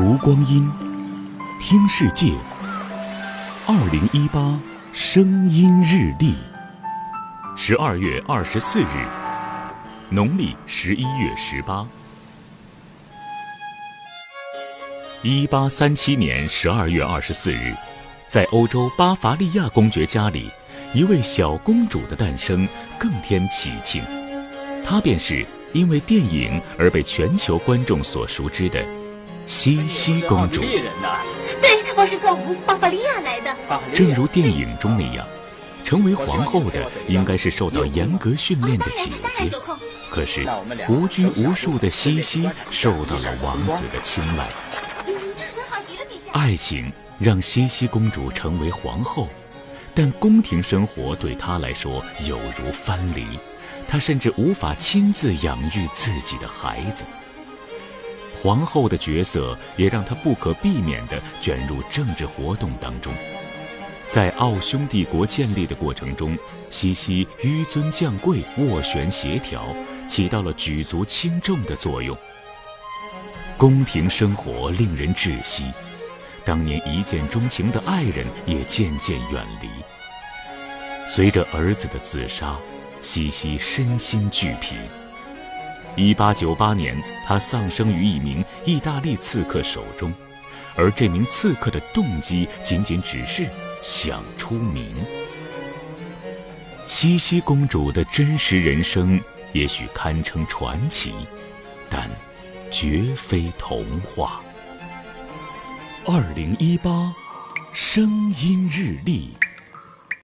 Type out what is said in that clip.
读光阴，听世界。二零一八声音日历，十二月二十四日，农历十一月十八。一八三七年十二月二十四日，在欧洲巴伐利亚公爵家里，一位小公主的诞生更添喜庆。她便是因为电影而被全球观众所熟知的西西公主。对，我是从巴伐利亚来的。正如电影中那样，成为皇后的应该是受到严格训练的姐姐。可是无拘无束的西西受到了王子的青睐。爱情让西西公主成为皇后，但宫廷生活对她来说有如藩篱，她甚至无法亲自养育自己的孩子。皇后的角色也让她不可避免地卷入政治活动当中。在奥匈帝国建立的过程中，西西纡尊降贵、斡旋协调，起到了举足轻重的作用。宫廷生活令人窒息。当年一见钟情的爱人也渐渐远离。随着儿子的自杀，西西身心俱疲。一八九八年，他丧生于一名意大利刺客手中，而这名刺客的动机仅仅只是想出名。西西公主的真实人生也许堪称传奇，但绝非童话。二零一八，声音日历。